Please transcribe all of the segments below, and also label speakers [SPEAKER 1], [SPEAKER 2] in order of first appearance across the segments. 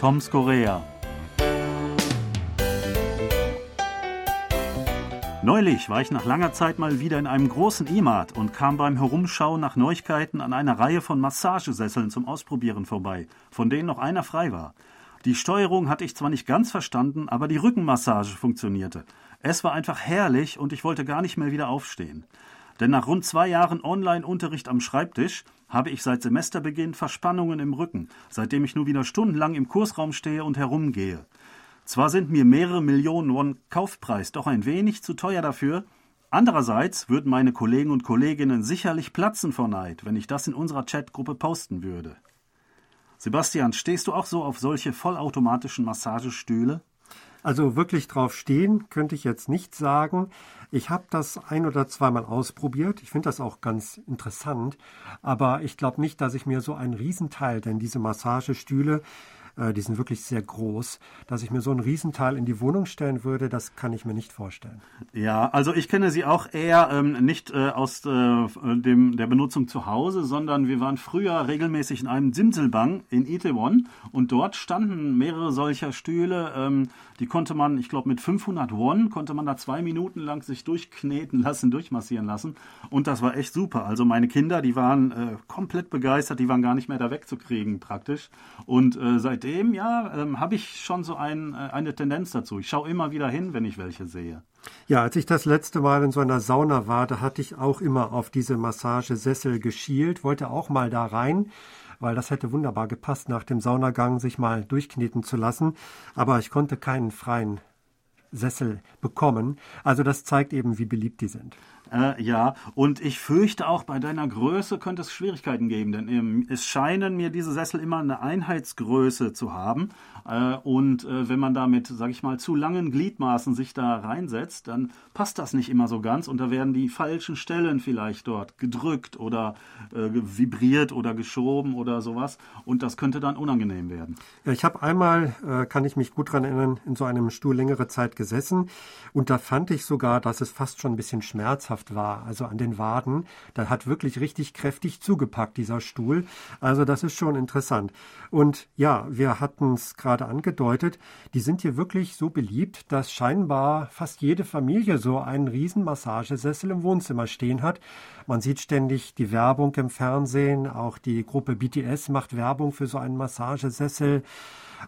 [SPEAKER 1] Toms Korea. Neulich war ich nach langer Zeit mal wieder in einem großen E-Mart und kam beim Herumschauen nach Neuigkeiten an einer Reihe von Massagesesseln zum Ausprobieren vorbei, von denen noch einer frei war. Die Steuerung hatte ich zwar nicht ganz verstanden, aber die Rückenmassage funktionierte. Es war einfach herrlich und ich wollte gar nicht mehr wieder aufstehen. Denn nach rund zwei Jahren Online-Unterricht am Schreibtisch habe ich seit Semesterbeginn Verspannungen im Rücken, seitdem ich nur wieder stundenlang im Kursraum stehe und herumgehe. Zwar sind mir mehrere Millionen Won Kaufpreis doch ein wenig zu teuer dafür, andererseits würden meine Kollegen und Kolleginnen sicherlich platzen vor Neid, wenn ich das in unserer Chatgruppe posten würde. Sebastian, stehst du auch so auf solche vollautomatischen Massagestühle?
[SPEAKER 2] Also wirklich drauf stehen könnte ich jetzt nicht sagen. Ich habe das ein oder zweimal ausprobiert. Ich finde das auch ganz interessant. Aber ich glaube nicht, dass ich mir so einen Riesenteil, denn diese Massagestühle, äh, die sind wirklich sehr groß. Dass ich mir so einen Riesenteil in die Wohnung stellen würde, das kann ich mir nicht vorstellen.
[SPEAKER 1] Ja, also ich kenne sie auch eher ähm, nicht äh, aus äh, dem, der Benutzung zu Hause, sondern wir waren früher regelmäßig in einem Simselbang in Itaewon und dort standen mehrere solcher Stühle. Ähm, die konnte man, ich glaube, mit 500 Won konnte man da zwei Minuten lang sich durchkneten lassen, durchmassieren lassen. Und das war echt super. Also meine Kinder, die waren äh, komplett begeistert, die waren gar nicht mehr da wegzukriegen praktisch. Und äh, seitdem seitdem, ja, ähm, habe ich schon so ein, äh, eine Tendenz dazu. Ich schaue immer wieder hin, wenn ich welche sehe.
[SPEAKER 2] Ja, als ich das letzte Mal in so einer Sauna war, da hatte ich auch immer auf diese Massagesessel geschielt, wollte auch mal da rein weil das hätte wunderbar gepasst, nach dem Saunagang sich mal durchkneten zu lassen. Aber ich konnte keinen freien Sessel bekommen. Also das zeigt eben, wie beliebt die sind.
[SPEAKER 1] Äh, ja, und ich fürchte auch, bei deiner Größe könnte es Schwierigkeiten geben, denn ähm, es scheinen mir diese Sessel immer eine Einheitsgröße zu haben. Äh, und äh, wenn man da mit, sag ich mal, zu langen Gliedmaßen sich da reinsetzt, dann passt das nicht immer so ganz und da werden die falschen Stellen vielleicht dort gedrückt oder äh, vibriert oder geschoben oder sowas und das könnte dann unangenehm werden.
[SPEAKER 2] Ja, ich habe einmal, äh, kann ich mich gut daran erinnern, in so einem Stuhl längere Zeit gesessen und da fand ich sogar, dass es fast schon ein bisschen schmerzhaft schmerzhaft war, also an den Waden. Da hat wirklich richtig kräftig zugepackt, dieser Stuhl. Also das ist schon interessant. Und ja, wir hatten es gerade angedeutet, die sind hier wirklich so beliebt, dass scheinbar fast jede Familie so einen riesen Massagesessel im Wohnzimmer stehen hat. Man sieht ständig die Werbung im Fernsehen, auch die Gruppe BTS macht Werbung für so einen Massagesessel.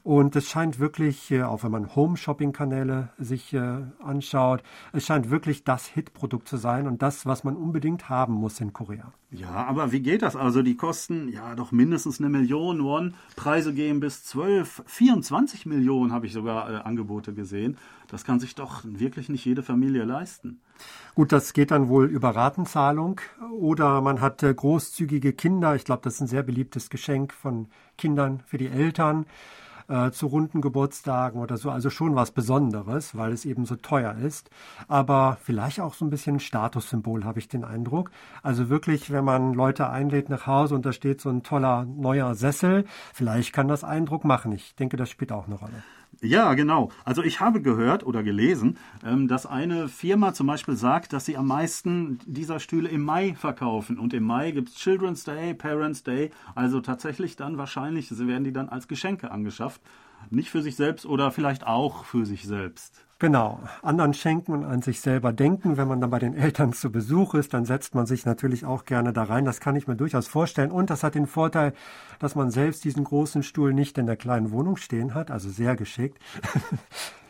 [SPEAKER 2] Und es scheint wirklich, äh, auch wenn man Home-Shopping-Kanäle sich äh, anschaut, es scheint wirklich das Hit-Produkt zu sein und das, was man unbedingt haben muss in Korea.
[SPEAKER 1] Ja, aber wie geht das? Also die kosten ja doch mindestens eine Million Won. Preise gehen bis 12, 24 Millionen habe ich sogar äh, Angebote gesehen. Das kann sich doch wirklich nicht jede Familie leisten.
[SPEAKER 2] Gut, das geht dann wohl über Ratenzahlung oder man hat äh, großzügige Kinder. Ich glaube, das ist ein sehr beliebtes Geschenk von Kindern für die Eltern äh, zu runden Geburtstagen oder so. Also schon was Besonderes, weil es eben so teuer ist. Aber vielleicht auch so ein bisschen Statussymbol, habe ich den Eindruck. Also wirklich, wenn man Leute einlädt nach Hause und da steht so ein toller neuer Sessel, vielleicht kann das Eindruck machen. Ich denke, das spielt auch eine Rolle.
[SPEAKER 1] Ja, genau. Also ich habe gehört oder gelesen, ähm, dass eine Firma zum Beispiel sagt, dass sie am meisten dieser Stühle im Mai verkaufen. Und im Mai gibt es Children's Day, Parents Day. Also tatsächlich dann wahrscheinlich werden die dann als Geschenke angeschafft. Nicht für sich selbst oder vielleicht auch für sich selbst.
[SPEAKER 2] Genau, anderen schenken und an sich selber denken. Wenn man dann bei den Eltern zu Besuch ist, dann setzt man sich natürlich auch gerne da rein. Das kann ich mir durchaus vorstellen. Und das hat den Vorteil, dass man selbst diesen großen Stuhl nicht in der kleinen Wohnung stehen hat, also sehr geschickt.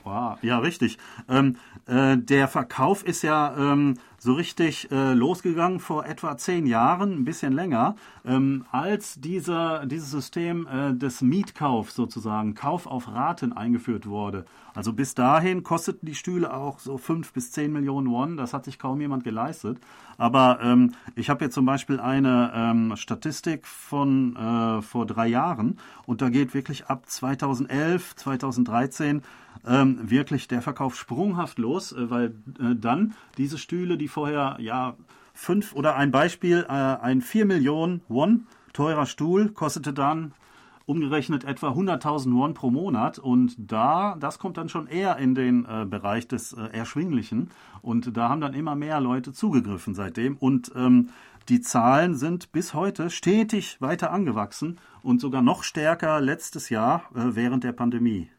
[SPEAKER 1] Wow, ja, richtig. Ähm, äh, der Verkauf ist ja ähm, so richtig äh, losgegangen vor etwa zehn Jahren, ein bisschen länger, ähm, als dieser, dieses System äh, des Mietkaufs sozusagen, Kauf auf Raten eingeführt wurde. Also bis dahin kosteten die Stühle auch so fünf bis zehn Millionen Won. Das hat sich kaum jemand geleistet. Aber ähm, ich habe jetzt zum Beispiel eine ähm, Statistik von äh, vor drei Jahren und da geht wirklich ab 2011, 2013 ähm, wirklich der Verkauf sprunghaft los, äh, weil äh, dann diese Stühle, die vorher ja fünf oder ein Beispiel, äh, ein vier Millionen Won teurer Stuhl kostete dann umgerechnet etwa 100.000 Won pro Monat. Und da, das kommt dann schon eher in den äh, Bereich des äh, Erschwinglichen. Und da haben dann immer mehr Leute zugegriffen seitdem. Und ähm, die Zahlen sind bis heute stetig weiter angewachsen und sogar noch stärker letztes Jahr äh, während der Pandemie.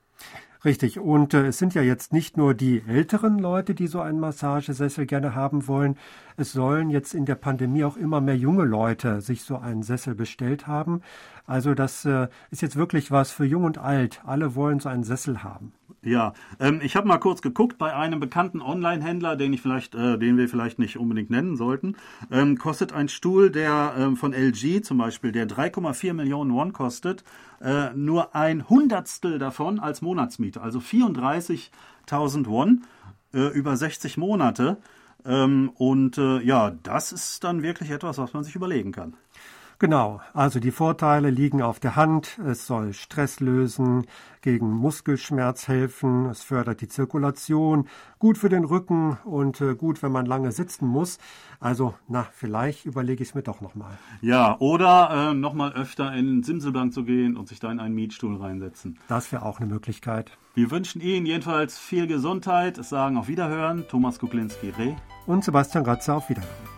[SPEAKER 2] Richtig. Und äh, es sind ja jetzt nicht nur die älteren Leute, die so einen Massagesessel gerne haben wollen. Es sollen jetzt in der Pandemie auch immer mehr junge Leute sich so einen Sessel bestellt haben. Also das äh, ist jetzt wirklich was für Jung und Alt. Alle wollen so einen Sessel haben.
[SPEAKER 1] Ja, ähm, ich habe mal kurz geguckt bei einem bekannten Online-Händler, den ich vielleicht, äh, den wir vielleicht nicht unbedingt nennen sollten, ähm, kostet ein Stuhl, der ähm, von LG zum Beispiel, der 3,4 Millionen Won kostet, äh, nur ein Hundertstel davon als Monatsmiete, also 34.000 Won äh, über 60 Monate. Ähm, und äh, ja, das ist dann wirklich etwas, was man sich überlegen kann.
[SPEAKER 2] Genau, also die Vorteile liegen auf der Hand. Es soll Stress lösen, gegen Muskelschmerz helfen, es fördert die Zirkulation, gut für den Rücken und äh, gut, wenn man lange sitzen muss. Also, na, vielleicht überlege ich es mir doch nochmal.
[SPEAKER 1] Ja, oder äh, nochmal öfter in den Simselbank zu gehen und sich da in einen Mietstuhl reinsetzen.
[SPEAKER 2] Das wäre auch eine Möglichkeit.
[SPEAKER 1] Wir wünschen Ihnen jedenfalls viel Gesundheit. Es sagen auf Wiederhören Thomas Kuklinski-Reh
[SPEAKER 2] und Sebastian Ratze auf Wiederhören.